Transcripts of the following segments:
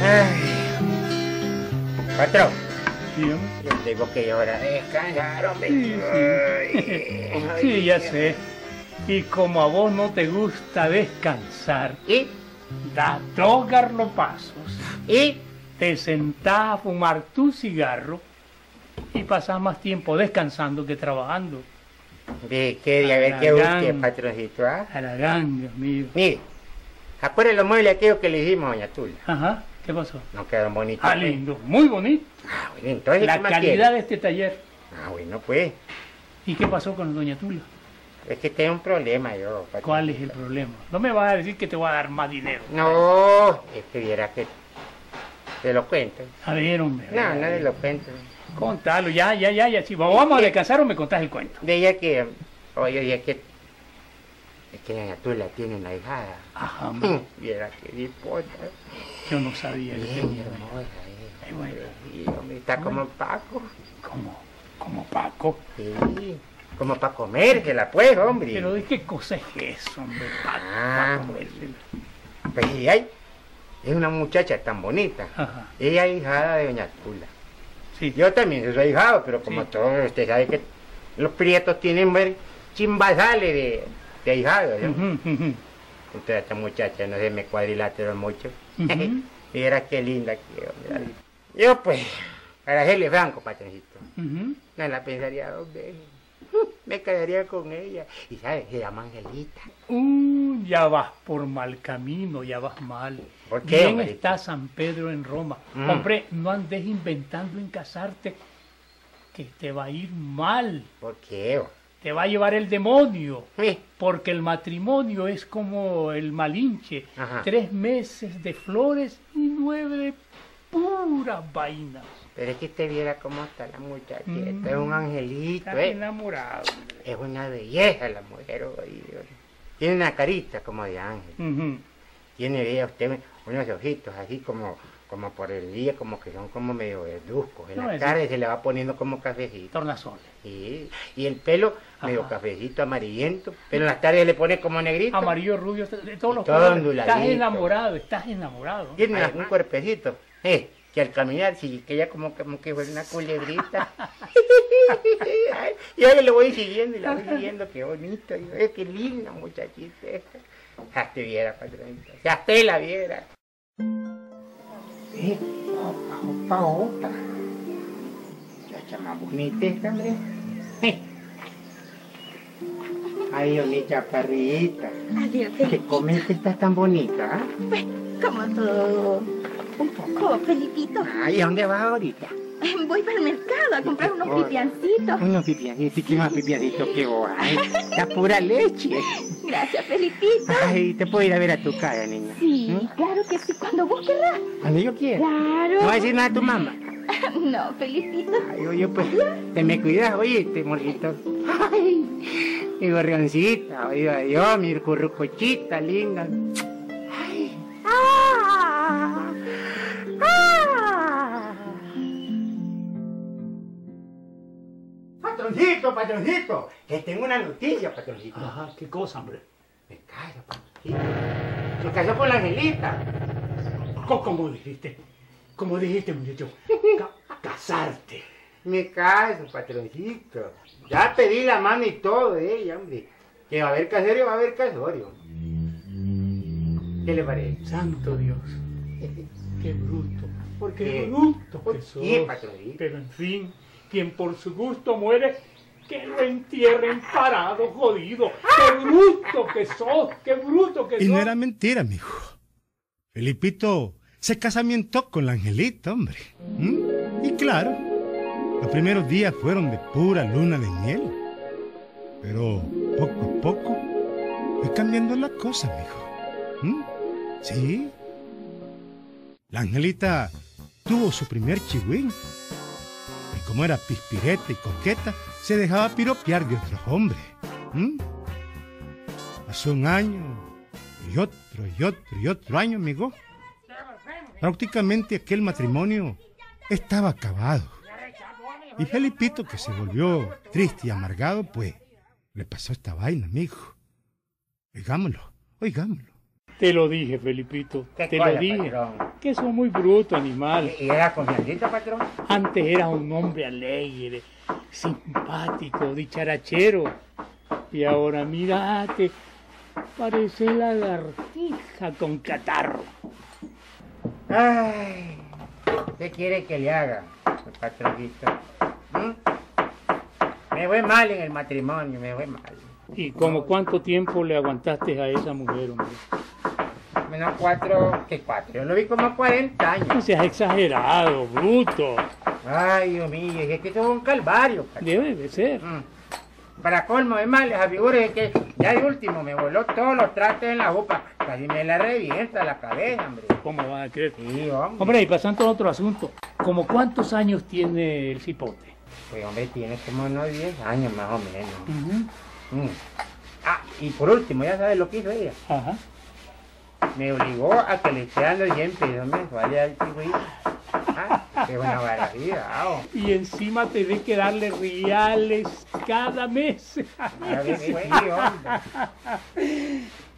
Ay. Patrón, Sí, hombre. yo tengo que ahora descansar, hombre. Sí, sí. Ay, Sí, ya sé. Y como a vos no te gusta descansar, ¿Y? da dos garlopazos, ¿Y? te sentás a fumar tu cigarro y pasás más tiempo descansando que trabajando. ¿De qué? De a ver qué busque, patroncito, ¿ah? A la ganga, mío. Mire, acuérdense los muebles aquellos que le hicimos a Doña Tula. Ajá, ¿qué pasó? No quedaron bonitos. Ah, pues. lindo, muy bonito. Ah, bueno, entonces, La ¿qué más calidad quiere? de este taller. Ah, bueno, pues. ¿Y qué pasó con Doña Tula? Es que tengo un problema yo, patrón. ¿Cuál es el problema? No me vas a decir que te voy a dar más dinero. No, es que viera que... Te lo cuento. A ver, hombre. No, no te lo cuento. Contalo, ya, ya, ya, ya. Si vamos a descansar o me contás el cuento. De ella que... Oye, oye, que... Es que Doña Tula tiene una hijada. Ajá, hombre. Viera que disputa. Yo no sabía que tenía. bueno. Está como Paco. Como, como Paco. Sí, como para comérsela, pues, hombre. Pero ¿de qué cosa es eso, hombre? Paco, Ah. Paco, comérsela. Pues ay, es una muchacha tan bonita. Ajá, Ella es hijada de Doña Tula. sí. Yo también soy hijado, pero como Sí. todos usted sabe que los prietos tienen chimbazales de, de ahijados. ¿no? Ujú, ujú, Entonces esta muchacha no se me cuadrilátero mucho. Ujú. Mira qué linda que hombre. Yo pues, para serle franco, patroncito, no la pensaría dos veces. Me quedaría con ella. Y sabes, se llama Angelita. Uh, ya vas por mal camino, ya vas mal. ¿Por qué, Bien hombre? está San Pedro en Roma. Mm. Hombre, no andes inventando en casarte que te va a ir mal. ¿Por qué? Te va a llevar el demonio. Porque el matrimonio es como el malinche. Ajá. Tres meses de flores y nueve de puras vainas. Pero es que usted viera cómo está la muchacha. Mm. Es un angelito, Estás ¿eh? enamorado. Es una belleza la mujer. Tiene una carita como de ángel. Tiene, vea usted, unos ojitos así como, como por el día, como que son como medio verduzcos. En No, la tarde se le va poniendo como cafecito. Tornasol. Sí. Y el pelo medio cafecito, amarillento. Pero en las tardes le pone como negrito. Amarillo, rubio, de todos los todo colores. Estás enamorado, estás enamorado. Tiene Ay, un cuerpecito. Eh, que al caminar, sí, que ella como, como que fue una culebrita. Ay, yo le voy siguiendo y la voy siguiendo, qué bonito. Eh, qué linda muchachita esta. Ya te viera, patronita. Ya te la viera. Eh, opa, opa, opa. Muchacha más bonita esta. Eh. Ay, Dios mi chaparrita. Adiós, ¿Qué comes que estás tan bonita? Pues, como todo, un poco, Felipito. Ay, ¿a dónde vas ahorita? Voy para el mercado a comprar unos pipiancitos. Unos pipiacitos, ¿qué más pipiacitos que vos? Ay, la pura leche. Gracias, Felipito. Ay, te puedo ir a ver a tu casa, niña. Sí, ¿Mm? claro que sí, cuando vos querrás. Cuando yo quiera. Claro. No va a decir nada a tu mamá. No, Felipito. Ay, oye, pues, te me cuidas, oíste, morrito. Ay, mi gorrioncita, oiga Dios, mi currucochita linda. Patroncito, patroncito, que tengo una noticia, patroncito. Ajá, qué cosa, hombre. Me caso, patroncito. Se casó con la Angelita. ¿Cómo dijiste? ¿Cómo dijiste, muchacho? Ca- casarte. Me caso, patroncito. Ya pedí la mano y todo de ella, hombre. Que va a haber caserio, va a haber casorio. ¿Qué le parece? Santo Dios. Qué bruto. Qué qué? bruto ¿Por qué, patroncito? Pero en fin, quien por su gusto muere, que lo entierren parado, jodido. Qué bruto que sos, qué bruto que Y sos. no era mentira, mijo. Felipito se casamientó con la Angelita, hombre. ¿Mm? Y claro, los primeros días fueron de pura luna de miel. Pero poco a poco fue cambiando la cosa, mijo. ¿Mm? Sí. La Angelita tuvo su primer chihuín. Y como era pispireta y coqueta, se dejaba piropear de otros hombres. ¿Mm? Pasó un año, y otro, y otro, y otro año, amigo. Prácticamente aquel matrimonio estaba acabado. Y Felipito, que se volvió triste y amargado, pues le pasó esta vaina, amigo. Oigámoslo, oigámoslo. Te lo dije, Felipito. ¿Qué Te cosa, lo dije. patrón? que son muy bruto, animal. ¿Y era confiancita, patrón? Antes era un hombre alegre, simpático, dicharachero. Y ahora mírate, parece lagartija con catarro. Ay, ¿qué quiere que le haga, patroncito? ¿Mm? Me fue mal en el matrimonio, me fue mal. ¿Y como cuánto tiempo le aguantaste a esa mujer, hombre? Menos cuatro, ¿qué cuatro? Yo lo vi como 40 años. No seas exagerado, bruto. Ay, Dios mío, es que esto es un calvario. Debe de ser. Mm. Para colmo de males, afigure que ya de último me voló todos los trastes en la boca. Casi me la revienta la cabeza, hombre. ¿Cómo van a creer? Sí, hombre. Hombre, y pasando a otro asunto, ¿como cuántos años tiene el cipote? Pues hombre, tiene como unos 10 años más o menos. Mm. Ah, y por último, ya sabes lo que hizo ella. Ajá. Me obligó a que le echaran los 100 pesos mensuales al chihuahua. Ah, qué buena barbaridad. oh. Y encima tenés que darle reales cada mes.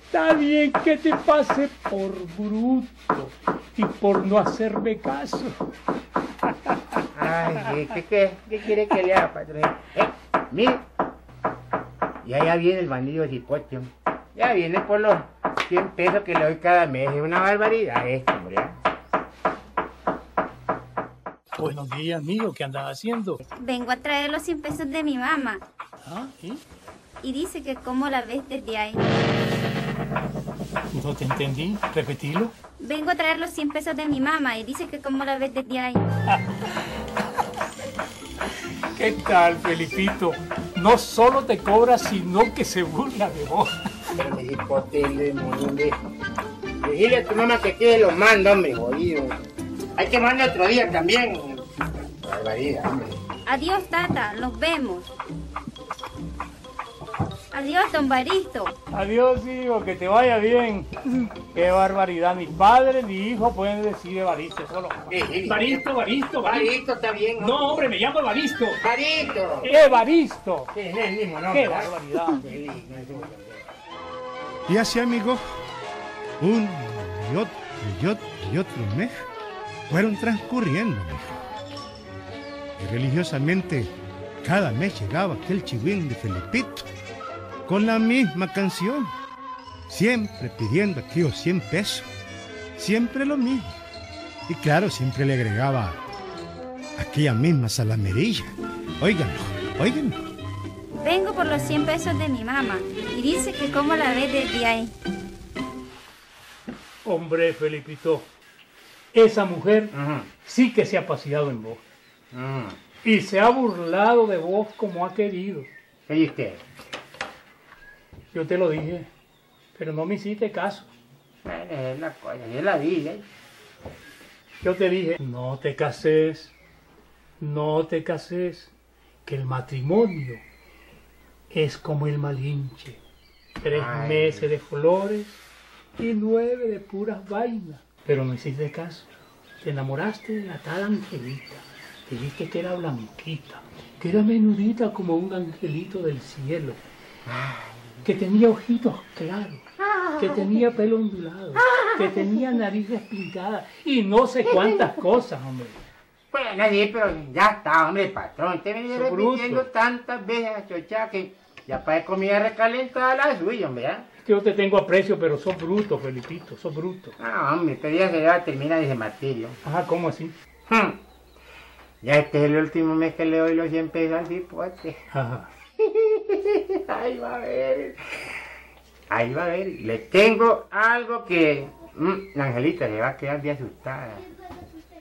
Está bien que te pase por bruto y por no hacerme caso. Ay, ¿qué, qué, qué quiere que le haga, patrón? Eh, mire. Y allá viene el bandido cipote. Ya viene por los 100 pesos que le doy cada mes. Es una barbaridad esto, hombre. Buenos días, amigo, ¿qué andas haciendo? Vengo a traer los 100 pesos de mi mamá ¿Ah? ¿Sí? y dice que cómo la ves desde ahí. No te entendí, repetilo. Vengo a traer los 100 pesos de mi mamá y dice que cómo la ves desde ahí. ¿Qué tal, Felipito? No solo te cobra, sino que se burla de vos. Dile a tu mamá que quiere los manda, hombre, jodido. Hay que mandar otro día también. Barbaridad, hombre. Adiós, tata, nos vemos. Adiós, don Baristo. Adiós, hijo, que te vaya bien. Qué barbaridad, ni padre ni hijo pueden decir Evaristo, solo. Evaristo, Evaristo, Evaristo. Barito está bien, ¿no? No, hombre, me llamo Evaristo. Barito. Evaristo. Sí, es el mismo nombre. Qué barbaridad. Es un- Y así, amigos, un y otro y otro y otro mes fueron transcurriendo, mijo. Y religiosamente, cada mes llegaba aquel chihuín de Felipito con la misma canción, siempre pidiendo aquellos 100 pesos, siempre lo mismo. Y claro, siempre le agregaba aquella misma salamerilla. Óiganlo, óiganlo. Vengo por los 100 pesos de mi mamá y dice que cómo la ves desde ahí. Hombre, Felipito, esa mujer sí que se ha paseado en vos. Y se ha burlado de vos como ha querido. ¿Qué dice usted? Yo te lo dije, pero no me hiciste caso. Bueno, es la cosa, es la. ¿eh? Yo te dije, no te cases, no te cases, que el matrimonio es como el malinche. Tres Ay. meses de flores y nueve de puras vainas. Pero no hiciste caso. Te enamoraste de la tal Angelita. Dijiste que era blanquita, que era menudita como un angelito del cielo, que tenía ojitos claros, que tenía pelo ondulado, que tenía nariz despintada y no sé cuántas cosas, hombre. Bueno, sí, pero ya está, hombre, patrón. Sos bruto. repitiendo tantas veces a chocha que ya para comida recalentada la suya, hombre. ¿ah? Es que yo te tengo aprecio, pero sos bruto, Felipito, sos bruto. Ah, hombre, pero ya se va a terminar ese martirio. Ajá, ¿cómo así? Hmm. Ya este es el último mes que le doy los 100 pesos al cipote. Ahí va a ver. Ahí va a ver. Le tengo algo que... mm, la Angelita le va a quedar bien asustada.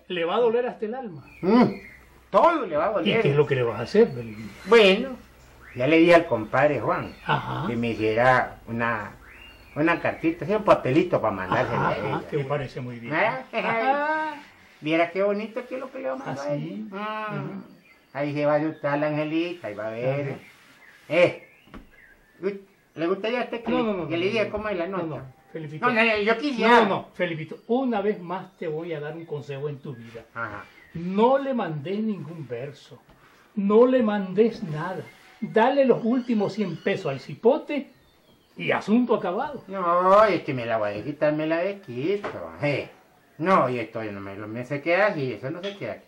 Le va a doler hasta el alma. Mm, todo le va a ¿Y doler. qué es lo que le vas a hacer, Felipito? Bueno, ya le di al compadre Juan Ajá. que me hiciera una, una cartita, así un papelito para mandársela a ella. me parece muy bien. Ajá. Viera qué bonito que es lo que le va a mandar ¿Ah, a sí? ella. Mm, Ahí se va a asustar la Angelita, ahí va a ver. Eh, ¿le gustaría a usted que, No, no, no. que le no, diga no, cómo es la no, nota? No, Felipito. No, no, no, yo quisiera. No, no, Felipito, una vez más te voy a dar un consejo en tu vida. Ajá. No le mandés ningún verso. No le mandes nada. Dale los últimos 100 pesos al cipote y asunto acabado. No, es que me la voy a quitar, me la de quito. Eh. No, y esto no me, me se queda así, eso no se queda aquí.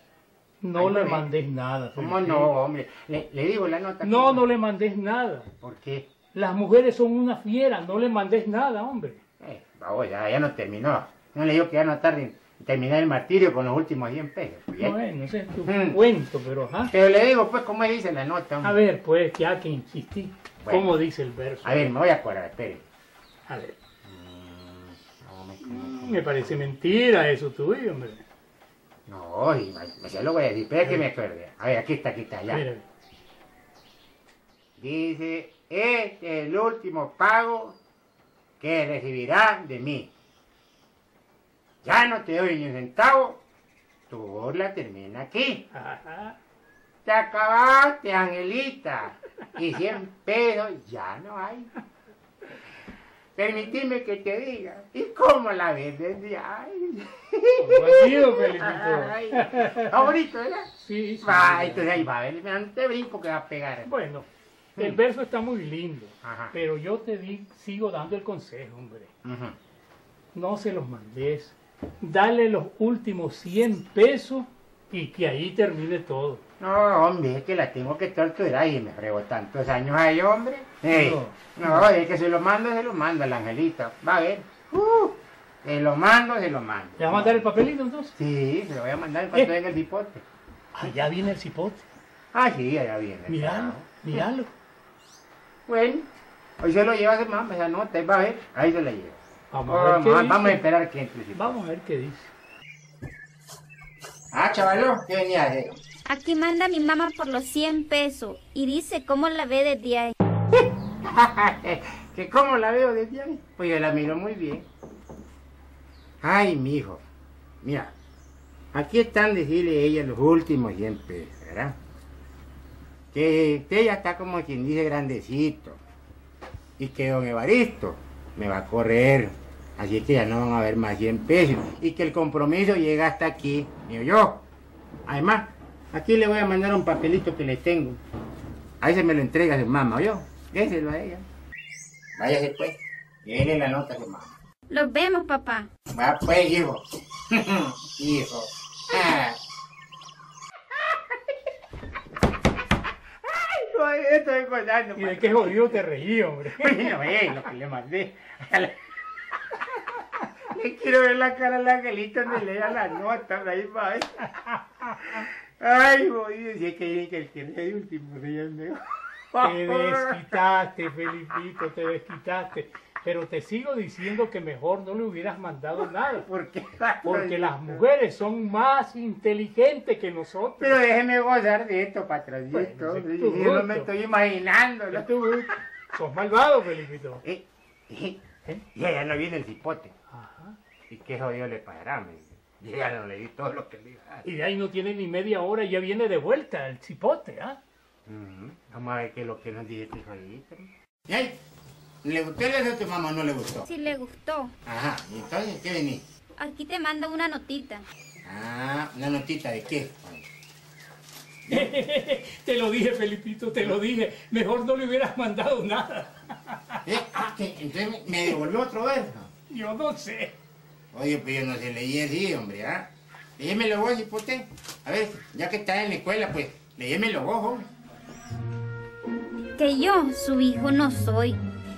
No Ay, le mandes nada. ¿Cómo no, hombre? Le, le digo la nota. No, no le mandes nada. ¿Por qué? Las mujeres son una fiera, no le mandes nada, hombre. Eh, vamos, ya, ya no terminó. No le digo que ya no tarde en terminar el martirio con los últimos 100 pesos. Bien. Bueno, ese es tu Mm. cuento, pero ajá. Pero le digo, pues, ¿cómo dice la nota? hombre? A ver, pues, ya que insistí. Bueno. ¿Cómo dice el verso? A ver, me voy a acordar, espere. A ver. No, me- parece mentira eso tuyo, hombre. No, y me, se lo voy a decir, espera que me acuerde. A ver, aquí está, aquí está, ya. Dice, este es el último pago que recibirás de mí. Ya no te doy ni un centavo, tu burla termina aquí. Ajá. Te acabaste, Angelita, y 100 pesos ya no hay. Permitime que te diga, ¿y cómo la ves desde ha sido, Felipito? Ay, Favorito, ¿verdad? Sí, sí. Va, entonces ahí va, ver, te brinco que va a pegar. Bueno, el Mm. verso está muy lindo, Ajá. pero yo te di, sigo dando el consejo, hombre. No se los mandes. Dale los últimos 100 pesos y que ahí termine todo. No, hombre, es que la tengo que torturar y me frego tantos años ahí, hombre. Ey, no, es que se lo mando, se lo mando al angelito. Va a ver. Uh, se lo mando, se lo mando. ¿Le vas a mandar el papelito entonces? Sí, se lo voy a mandar en cuanto Eh. venga el dipote. Allá viene el cipote. Ah, sí, allá viene. Míralo, míralo. Bueno, hoy se lo lleva ese mamá, esa nota, ahí va a ver. Ahí se la lleva. Vamos a ver a- dice. vamos a esperar que entre el cipote. Vamos a ver qué dice. Ah, chavalo, ¿qué venía hacer? Aquí manda mi mamá por los 100 pesos y dice cómo la ve desde ahí. que cómo la veo desde ahí. Pues yo la miro muy bien. Ay, mi hijo. Mira, aquí están decirle ella los últimos 100 pesos, ¿verdad? Que usted ya está como quien dice grandecito. Y que don Evaristo me va a correr. Así que ya no van a haber más 100 pesos. Y que el compromiso llega hasta aquí, digo yo. Además, aquí le voy a mandar un papelito que le tengo. Ahí se me lo entrega su mamá, yo. Déselo a ella. Váyase pues. Dele la nota a su mamá. Los vemos, papá. Va pues, hijo. hijo. Ah. Ay, estoy acordando. ¿Y de qué jodido te reí, hombre? Bueno, eh, lo que le mandé. Quiero ver la cara al angelito donde lea la nota, por ahí va. Ay, voy a decir que dicen que el que lee de último día es mejor. Te desquitaste, Felipito, te desquitaste. Pero te sigo diciendo que mejor no le hubieras mandado nada. ¿Por qué? Porque las mujeres son más inteligentes que nosotros. Pero déjeme gozar de esto, patroncito. Bueno, sí, yo no me estoy imaginando. Tú, sos malvado, Felipito. Eh, eh, ¿Eh? Y ya no viene el cipote. Ajá. ¿Y qué jodido le pasará? Me dice. Yo ya no le di todo lo que le iba a dar. Y de ahí no tiene ni media hora y ya viene de vuelta el cipote, ¿ah? Ujú. Vamos a ver qué es lo que nos dice este jodidito. ¿Y ahí? ¿Le gustó el beso a tu mamá o no le gustó? Si le gustó, Ajá, ¿y entonces qué venís? aquí te mando una notita. Ah, una notita de qué. te lo dije, Felipito, te lo dije. Mejor no le hubieras mandado nada. ¿Eh? Ah, que entonces me- me devolvió otro verso. Yo no sé. Oye, pues yo no sé leer así, hombre, ¿ah? Léemelo vos, cipote. A ver, ya que estás en la escuela, pues, léemelo vos, hombre. Que yo, su hijo, no soy.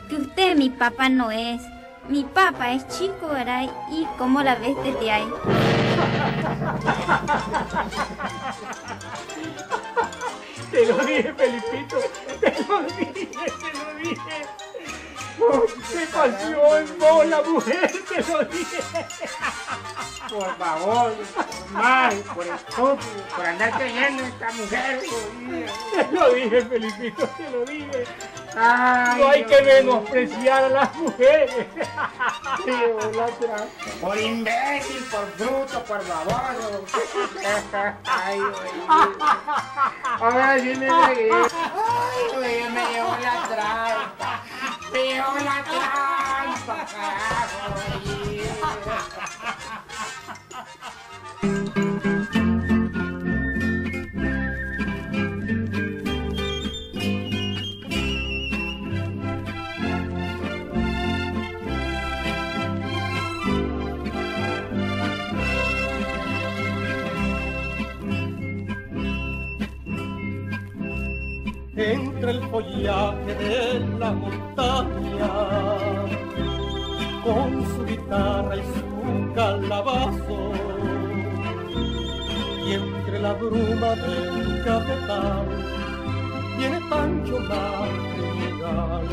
Que usted mi papá no es. Mi papá es chico, ¿verdad? Y cómo la ves desde ahí. Te lo dije, Felipito. Te lo dije, te lo dije. Se paseó en vos la mujer, te lo dije. Por favor, por mal, por estúpido, por andar creyendo en esta mujer. Te lo dije, Felipito, te lo dije. Ay, No hay Dios que menospreciar a las mujeres. Por imbécil, por bruto, por baboso. Ay. Ahora sí me regué. Ay, me llevó la trampa. Me llevó la trampa, follaje de la montaña, con su guitarra y su calabazo, y entre la bruma del cafetal, viene Pancho Madrigal,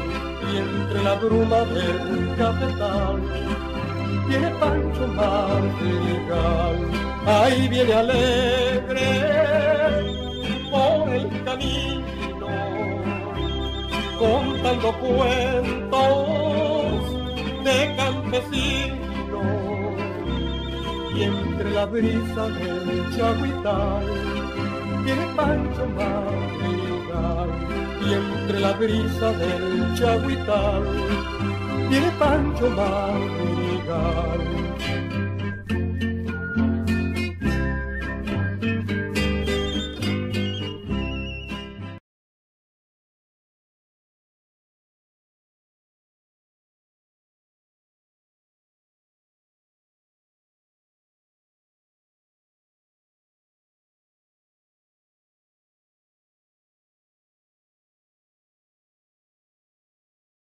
y entre la bruma del cafetal, viene Pancho Madrigal, ahí viene alegre por el camino contando cuentos de campesinos. Y entre la brisa del chaguital viene Pancho Madrigal y entre la brisa del chaguital viene Pancho Madrigal